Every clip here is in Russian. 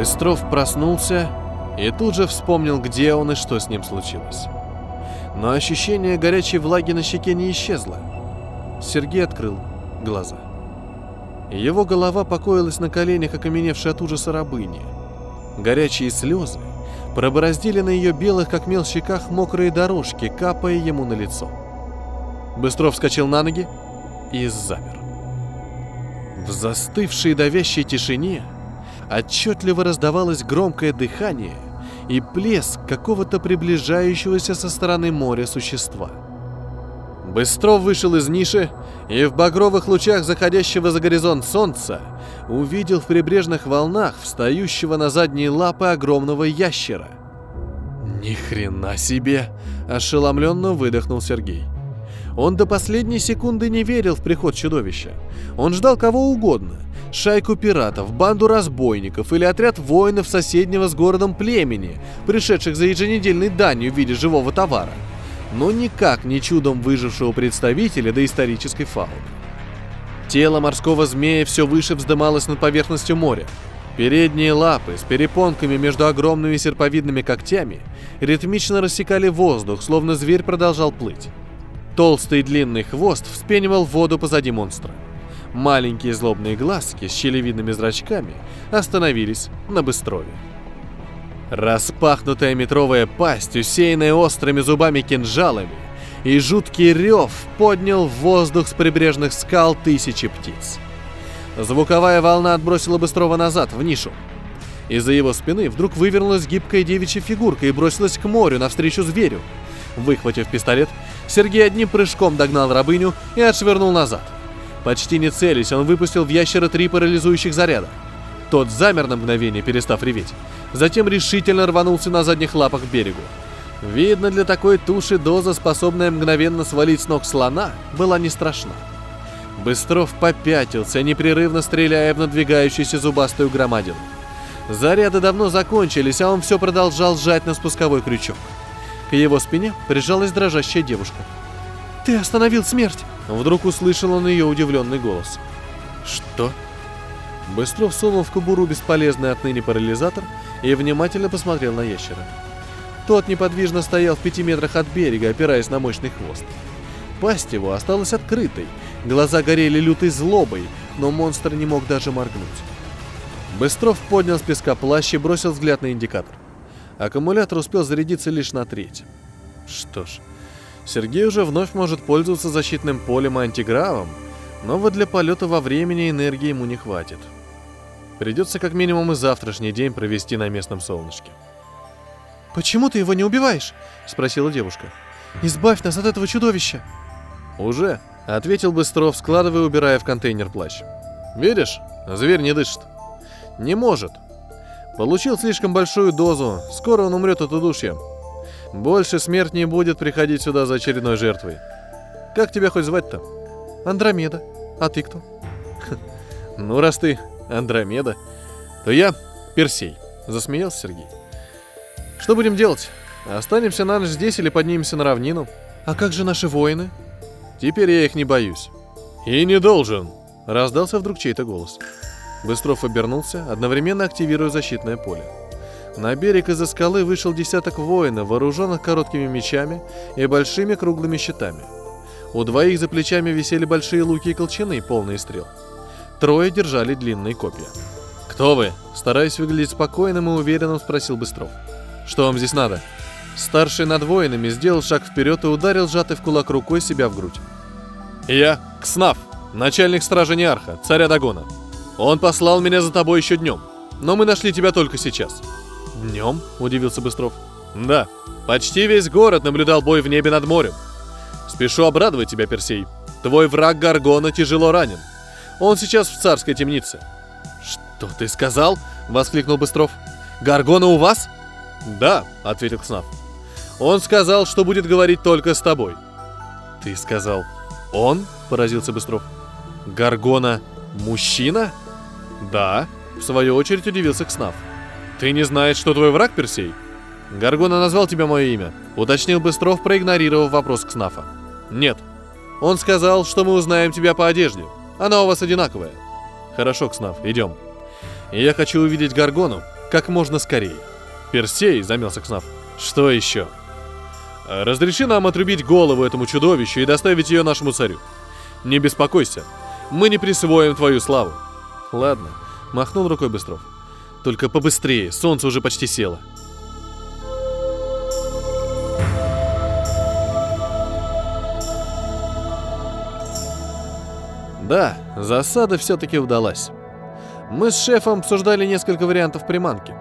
Быстров проснулся и тут же вспомнил, где он и что с ним случилось. Но ощущение горячей влаги на щеке не исчезло. Сергей открыл глаза. Его голова покоилась на коленях, окаменевшей от ужаса рабыни. Горячие слезы пробороздили на ее белых, как мел, щеках мокрые дорожки, капая ему на лицо. Быстров вскочил на ноги и замер. В застывшей давящей тишине отчетливо раздавалось громкое дыхание и плеск какого-то приближающегося со стороны моря существа. Быстров вышел из ниши и в багровых лучах заходящего за горизонт солнца увидел в прибрежных волнах встающего на задние лапы огромного ящера. «Ни хрена себе!» – ошеломленно выдохнул Сергей. Он до последней секунды не верил в приход чудовища. Он ждал кого угодно. Шайку пиратов, банду разбойников или отряд воинов соседнего с городом племени, пришедших за еженедельной данью в виде живого товара. Но никак не чудом выжившего представителя доисторической фауны. Тело морского змея все выше вздымалось над поверхностью моря. Передние лапы с перепонками между огромными серповидными когтями ритмично рассекали воздух, словно зверь продолжал плыть. Толстый длинный хвост вспенивал воду позади монстра. Маленькие злобные глазки с щелевидными зрачками остановились на быстрове. Распахнутая метровая пасть, усеянная острыми зубами-кинжалами, и жуткий рев поднял в воздух с прибрежных скал тысячи птиц. Звуковая волна отбросила Быстрова назад, в нишу. Из-за его спины вдруг вывернулась гибкая девичья фигурка и бросилась к морю навстречу зверю. Выхватив пистолет, Сергей одним прыжком догнал рабыню и отшвырнул назад. Почти не целясь, он выпустил в ящера три парализующих заряда. Тот замер на мгновение, перестав реветь. Затем решительно рванулся на задних лапах к берегу. Видно, для такой туши доза, способная мгновенно свалить с ног слона, была не страшна. Быстров попятился, непрерывно стреляя в надвигающуюся зубастую громадину. Заряды давно закончились, а он все продолжал сжать на спусковой крючок. К его спине прижалась дрожащая девушка. «Ты остановил смерть!» Вдруг услышал он ее удивленный голос. «Что?» Быстров сунул в кобуру бесполезный отныне парализатор и внимательно посмотрел на ящера. Тот неподвижно стоял в пяти метрах от берега, опираясь на мощный хвост. Пасть его осталась открытой, глаза горели лютой злобой, но монстр не мог даже моргнуть. Быстров поднял с песка плащ и бросил взгляд на индикатор. Аккумулятор успел зарядиться лишь на треть. Что ж, Сергей уже вновь может пользоваться защитным полем и антигравом, но вот для полета во времени энергии ему не хватит. Придется как минимум и завтрашний день провести на местном солнышке. «Почему ты его не убиваешь?» — спросила девушка. «Избавь нас от этого чудовища!» «Уже», — ответил Быстров, складывая и убирая в контейнер плащ. «Видишь, зверь не дышит. Не может. Получил слишком большую дозу, скоро он умрет от удушья. Больше смерть не будет приходить сюда за очередной жертвой. Как тебя хоть звать-то? Андромеда. А ты кто? Ну, раз ты Андромеда, то я Персей, засмеялся Сергей. Что будем делать? Останемся на ночь здесь или поднимемся на равнину? А как же наши воины? Теперь я их не боюсь. И не должен, раздался вдруг чей-то голос. Быстров обернулся, одновременно активируя защитное поле. На берег из-за скалы вышел десяток воинов, вооруженных короткими мечами и большими круглыми щитами. У двоих за плечами висели большие луки и колчаны, полные стрел. Трое держали длинные копья. «Кто вы?» Стараясь выглядеть спокойным и уверенным, спросил Быстров. «Что вам здесь надо?» Старший над воинами сделал шаг вперед и ударил сжатый в кулак рукой себя в грудь. «Я Кснав, начальник стражи Неарха, царя Дагона. Он послал меня за тобой еще днем, но мы нашли тебя только сейчас». «Днем?» – удивился Быстров. «Да, почти весь город наблюдал бой в небе над морем. Спешу обрадовать тебя, Персей. Твой враг Гаргона тяжело ранен. Он сейчас в царской темнице». «Что ты сказал?» – воскликнул Быстров. «Гаргона у вас?» «Да», — ответил Кснав. «Он сказал, что будет говорить только с тобой». «Ты сказал, он?» — поразился Быстров. «Гаргона мужчина?» «Да», — в свою очередь удивился Кснав. «Ты не знаешь, что твой враг, Персей?» «Гаргона назвал тебя мое имя», — уточнил Быстров, проигнорировав вопрос Кснафа. «Нет. Он сказал, что мы узнаем тебя по одежде. Она у вас одинаковая». «Хорошо, Кснав, идем. Я хочу увидеть Гаргону как можно скорее. Персей, замялся Кснав. Что еще? Разреши нам отрубить голову этому чудовищу и доставить ее нашему царю. Не беспокойся, мы не присвоим твою славу. Ладно, махнул рукой Быстров. Только побыстрее, солнце уже почти село. Да, засада все-таки удалась. Мы с шефом обсуждали несколько вариантов приманки.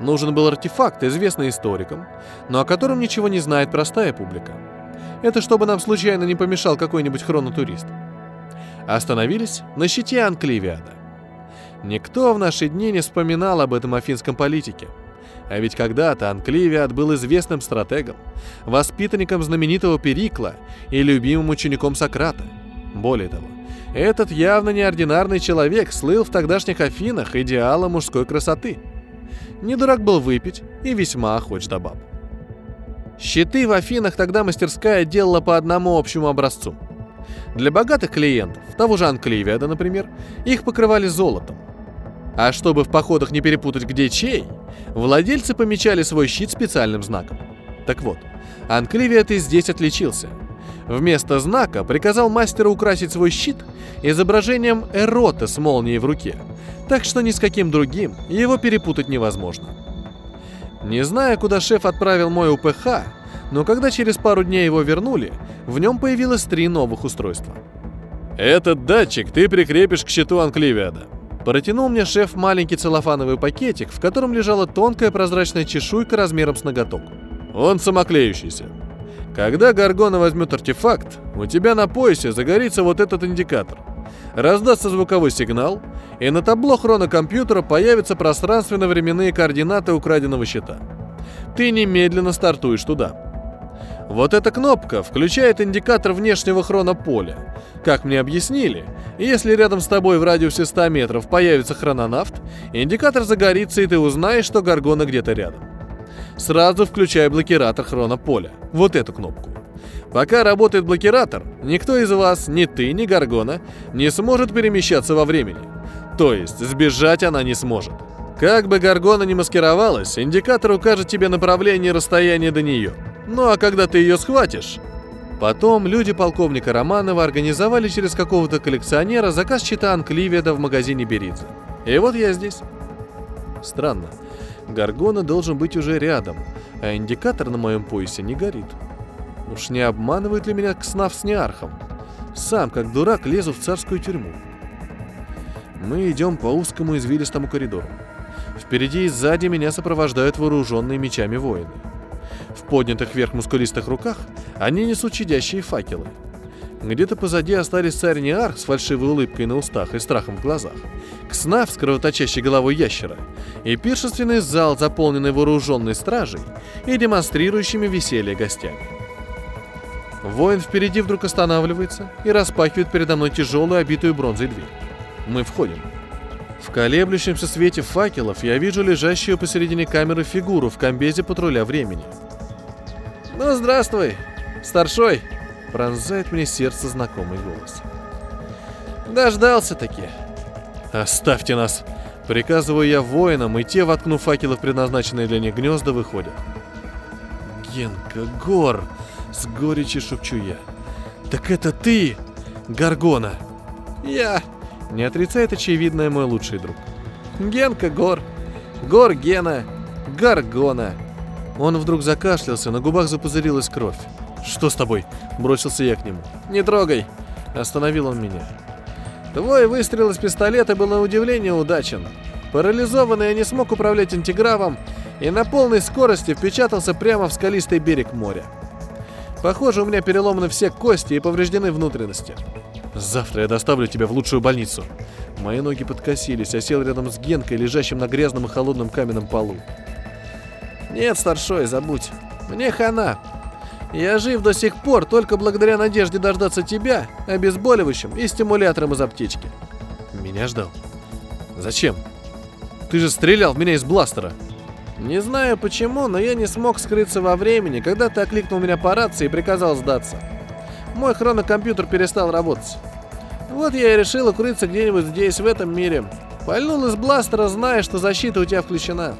Нужен был артефакт, известный историкам, но о котором ничего не знает простая публика. Это чтобы нам случайно не помешал какой-нибудь хронотурист. Остановились на щите Анкливиада. Никто в наши дни не вспоминал об этом афинском политике. А ведь когда-то Анкливиад был известным стратегом, воспитанником знаменитого Перикла и любимым учеником Сократа. Более того, этот явно неординарный человек слыл в тогдашних Афинах идеалом мужской красоты. Не дурак был выпить и весьма охоч до баб. Щиты в Афинах тогда мастерская делала по одному общему образцу. Для богатых клиентов, того же Анкливиада, например, их покрывали золотом. А чтобы в походах не перепутать где чей, владельцы помечали свой щит специальным знаком. Так вот, Анкливиад и здесь отличился – Вместо знака приказал мастеру украсить свой щит изображением эрота с молнией в руке, так что ни с каким другим его перепутать невозможно. Не зная, куда шеф отправил мой УПХ, но когда через пару дней его вернули, в нем появилось три новых устройства. «Этот датчик ты прикрепишь к щиту Анкливиада», Протянул мне шеф маленький целлофановый пакетик, в котором лежала тонкая прозрачная чешуйка размером с ноготок. Он самоклеющийся. Когда Гаргона возьмет артефакт, у тебя на поясе загорится вот этот индикатор. Раздастся звуковой сигнал, и на табло хронокомпьютера появятся пространственно-временные координаты украденного щита. Ты немедленно стартуешь туда. Вот эта кнопка включает индикатор внешнего хронополя. Как мне объяснили, если рядом с тобой в радиусе 100 метров появится хрононавт, индикатор загорится, и ты узнаешь, что Гаргона где-то рядом сразу включай блокиратор хронополя. Вот эту кнопку. Пока работает блокиратор, никто из вас, ни ты, ни Гаргона, не сможет перемещаться во времени. То есть сбежать она не сможет. Как бы Гаргона не маскировалась, индикатор укажет тебе направление и расстояние до нее. Ну а когда ты ее схватишь... Потом люди полковника Романова организовали через какого-то коллекционера заказ чита Анкливиада в магазине Беридзе. И вот я здесь. Странно. Гаргона должен быть уже рядом, а индикатор на моем поясе не горит. Уж не обманывает ли меня Кснав с Неархом? Сам, как дурак, лезу в царскую тюрьму. Мы идем по узкому извилистому коридору. Впереди и сзади меня сопровождают вооруженные мечами воины. В поднятых вверх мускулистых руках они несут чадящие факелы – где-то позади остались царь Неарх с фальшивой улыбкой на устах и страхом в глазах, Кснав с кровоточащей головой ящера и пиршественный зал, заполненный вооруженной стражей и демонстрирующими веселье гостями. Воин впереди вдруг останавливается и распахивает передо мной тяжелую, обитую бронзой дверь. Мы входим. В колеблющемся свете факелов я вижу лежащую посередине камеры фигуру в комбезе патруля времени. «Ну, здравствуй, старшой!» Пронзает мне сердце знакомый голос. Дождался-таки. Оставьте нас. Приказываю я воинам, и те, воткнув факелы в предназначенные для них гнезда, выходят. Генка, Гор! С горечи шепчу я. Так это ты, Гаргона! Я! Не отрицает очевидное мой лучший друг. Генка, Гор! Гор, Гена! Гаргона! Он вдруг закашлялся, на губах запузырилась кровь. «Что с тобой?» – бросился я к нему. «Не трогай!» – остановил он меня. Твой выстрел из пистолета был на удивление удачен. Парализованный я не смог управлять антигравом и на полной скорости впечатался прямо в скалистый берег моря. Похоже, у меня переломаны все кости и повреждены внутренности. Завтра я доставлю тебя в лучшую больницу. Мои ноги подкосились, а сел рядом с Генкой, лежащим на грязном и холодном каменном полу. Нет, старшой, забудь. Мне хана. Я жив до сих пор только благодаря надежде дождаться тебя, обезболивающим и стимулятором из аптечки. Меня ждал. Зачем? Ты же стрелял в меня из бластера. Не знаю почему, но я не смог скрыться во времени, когда ты окликнул меня по рации и приказал сдаться. Мой хронокомпьютер перестал работать. Вот я и решил укрыться где-нибудь здесь, в этом мире. Пальнул из бластера, зная, что защита у тебя включена.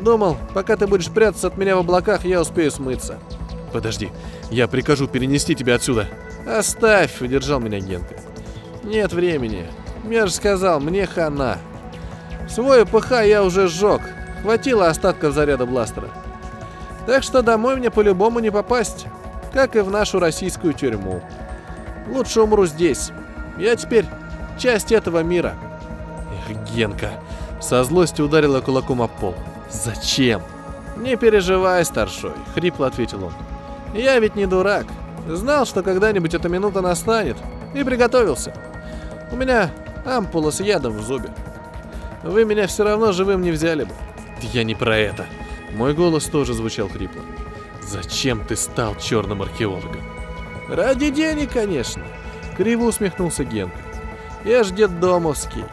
Думал, пока ты будешь прятаться от меня в облаках, я успею смыться. Подожди, я прикажу перенести тебя отсюда. Оставь, удержал меня Генка. Нет времени. Я же сказал, мне хана. Свой ПХ я уже сжег. Хватило остатков заряда бластера. Так что домой мне по-любому не попасть. Как и в нашу российскую тюрьму. Лучше умру здесь. Я теперь часть этого мира. Эх, Генка. Со злостью ударила кулаком об пол. Зачем? Не переживай, старшой, хрипло ответил он. Я ведь не дурак. Знал, что когда-нибудь эта минута настанет. И приготовился. У меня ампула с ядом в зубе. Вы меня все равно живым не взяли бы. Я не про это. Мой голос тоже звучал хрипло. Зачем ты стал черным археологом? Ради денег, конечно. Криво усмехнулся Генка. Я ж детдомовский.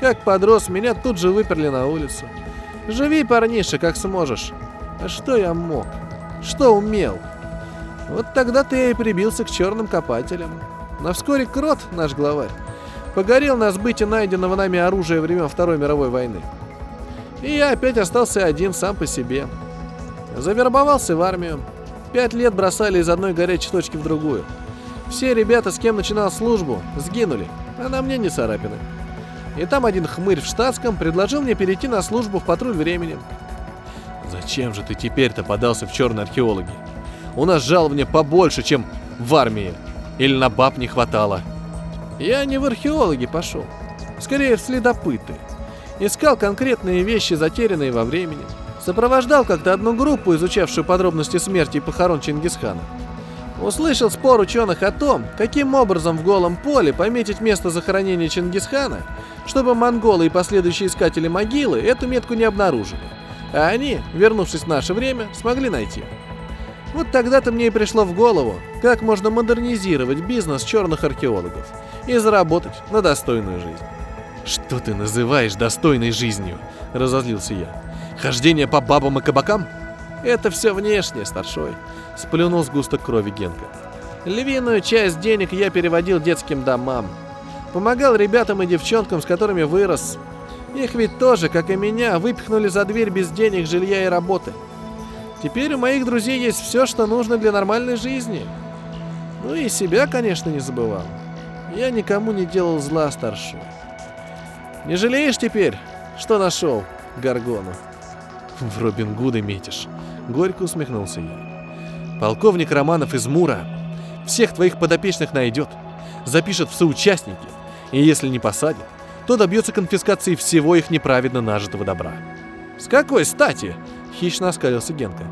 Как подрос, меня тут же выперли на улицу. Живи, парниша, как сможешь. А что я мог? Что умел? Вот тогда-то и прибился к черным копателям. Но вскоре Крот, наш главарь, погорел на сбыте найденного нами оружия времен Второй мировой войны. И я опять остался один сам по себе. Завербовался в армию. Пять лет бросали из одной горячей точки в другую. Все ребята, с кем начинал службу, сгинули, а на мне не царапины. И там один хмырь в штатском предложил мне перейти на службу в патруль времени. Зачем же ты теперь-то подался в черные археологи? У нас жалования побольше, чем в армии. Или на баб не хватало. Я не в археологи пошел. Скорее в следопыты. Искал конкретные вещи, затерянные во времени. Сопровождал как-то одну группу, изучавшую подробности смерти и похорон Чингисхана. Услышал спор ученых о том, каким образом в голом поле пометить место захоронения Чингисхана, чтобы монголы и последующие искатели могилы эту метку не обнаружили. А они, вернувшись в наше время, смогли найти. Вот тогда-то мне и пришло в голову, как можно модернизировать бизнес черных археологов и заработать на достойную жизнь. «Что ты называешь достойной жизнью?» – разозлился я. «Хождение по бабам и кабакам?» «Это все внешнее, старшой», – сплюнул сгусток крови Генка. «Львиную часть денег я переводил детским домам. Помогал ребятам и девчонкам, с которыми вырос. Их ведь тоже, как и меня, выпихнули за дверь без денег, жилья и работы. Теперь у моих друзей есть все, что нужно для нормальной жизни. Ну и себя, конечно, не забывал. Я никому не делал зла, старшой. Не жалеешь теперь, что нашел Гаргону? В Робин Гуда метишь. Горько усмехнулся я. Полковник Романов из Мура всех твоих подопечных найдет, запишет в соучастники, и если не посадит, то добьется конфискации всего их неправедно нажитого добра. «С какой стати?» — хищно оскалился Генка.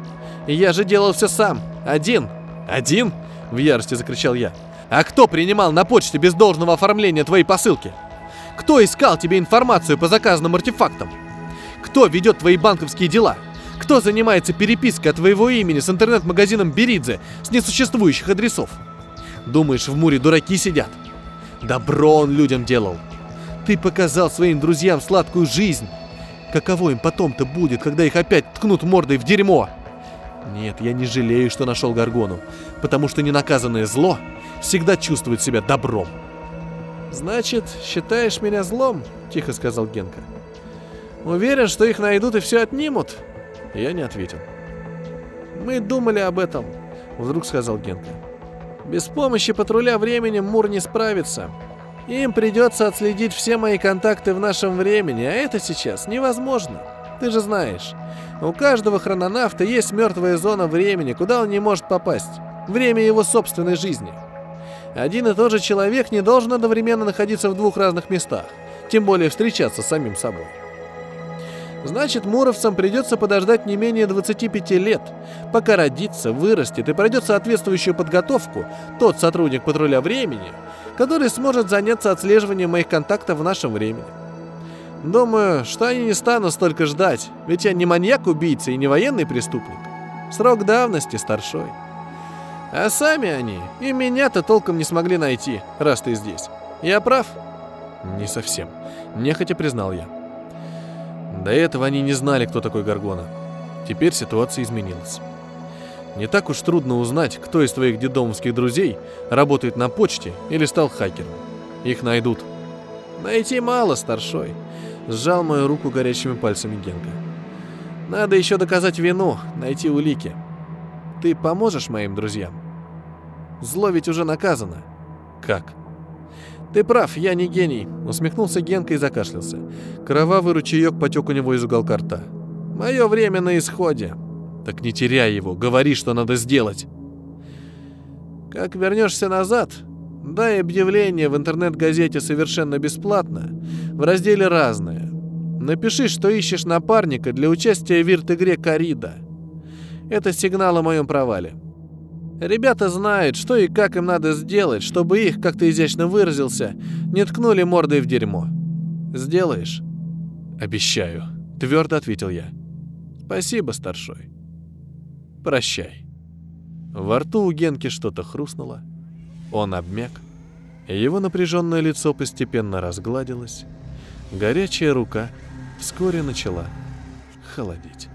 «Я же делал все сам, один!» «Один?» — в ярости закричал я. «А кто принимал на почте без должного оформления твои посылки? Кто искал тебе информацию по заказанным артефактам? Кто ведет твои банковские дела? Кто занимается перепиской от твоего имени с интернет-магазином Беридзе с несуществующих адресов? Думаешь, в Муре дураки сидят? Добро он людям делал. Ты показал своим друзьям сладкую жизнь. Каково им потом-то будет, когда их опять ткнут мордой в дерьмо? Нет, я не жалею, что нашел Гаргону, потому что ненаказанное зло всегда чувствует себя добром. «Значит, считаешь меня злом?» — тихо сказал Генка. «Уверен, что их найдут и все отнимут?» Я не ответил. «Мы думали об этом», — вдруг сказал Генка. «Без помощи патруля временем Мур не справится. Им придется отследить все мои контакты в нашем времени, а это сейчас невозможно. Ты же знаешь, у каждого хрононавта есть мертвая зона времени, куда он не может попасть. Время его собственной жизни. Один и тот же человек не должен одновременно находиться в двух разных местах, тем более встречаться с самим собой. Значит, муровцам придется подождать не менее 25 лет, пока родится, вырастет и пройдет соответствующую подготовку тот сотрудник патруля времени, который сможет заняться отслеживанием моих контактов в нашем времени. Думаю, что они не станут столько ждать, ведь я не маньяк-убийца и не военный преступник. Срок давности старшой. А сами они и меня-то толком не смогли найти, раз ты здесь. Я прав? Не совсем. Нехотя признал я. До этого они не знали, кто такой Гаргона. Теперь ситуация изменилась. Не так уж трудно узнать, кто из твоих дедомовских друзей работает на почте или стал хакером. Их найдут. Найти мало, старшой. Сжал мою руку горячими пальцами Генка. Надо еще доказать вину, найти улики. Ты поможешь моим друзьям? Зло ведь уже наказано. Как? Ты прав, я не гений, усмехнулся Генка и закашлялся. Кровавый ручеек потек у него из уголка рта. Мое время на исходе. Так не теряй его, говори, что надо сделать. Как вернешься назад, дай объявление в интернет-газете совершенно бесплатно, в разделе «Разное». Напиши, что ищешь напарника для участия в вирт-игре «Корида». Это сигнал о моем провале. Ребята знают, что и как им надо сделать, чтобы их, как ты изящно выразился, не ткнули мордой в дерьмо. Сделаешь? Обещаю, твердо ответил я. Спасибо, старшой. Прощай. Во рту у Генки что-то хрустнуло. Он обмяк. Его напряженное лицо постепенно разгладилось. Горячая рука вскоре начала холодеть.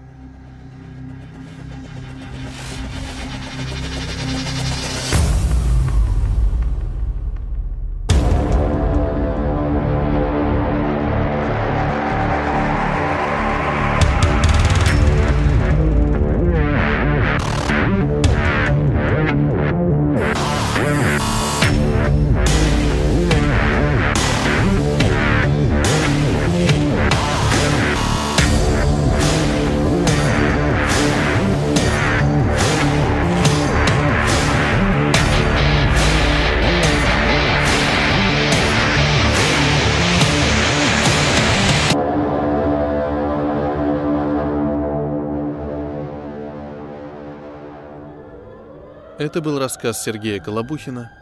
Это был рассказ Сергея Колобухина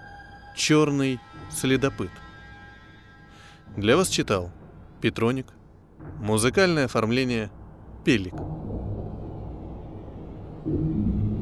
«Черный следопыт». Для вас читал Петроник, музыкальное оформление Пелик. thank you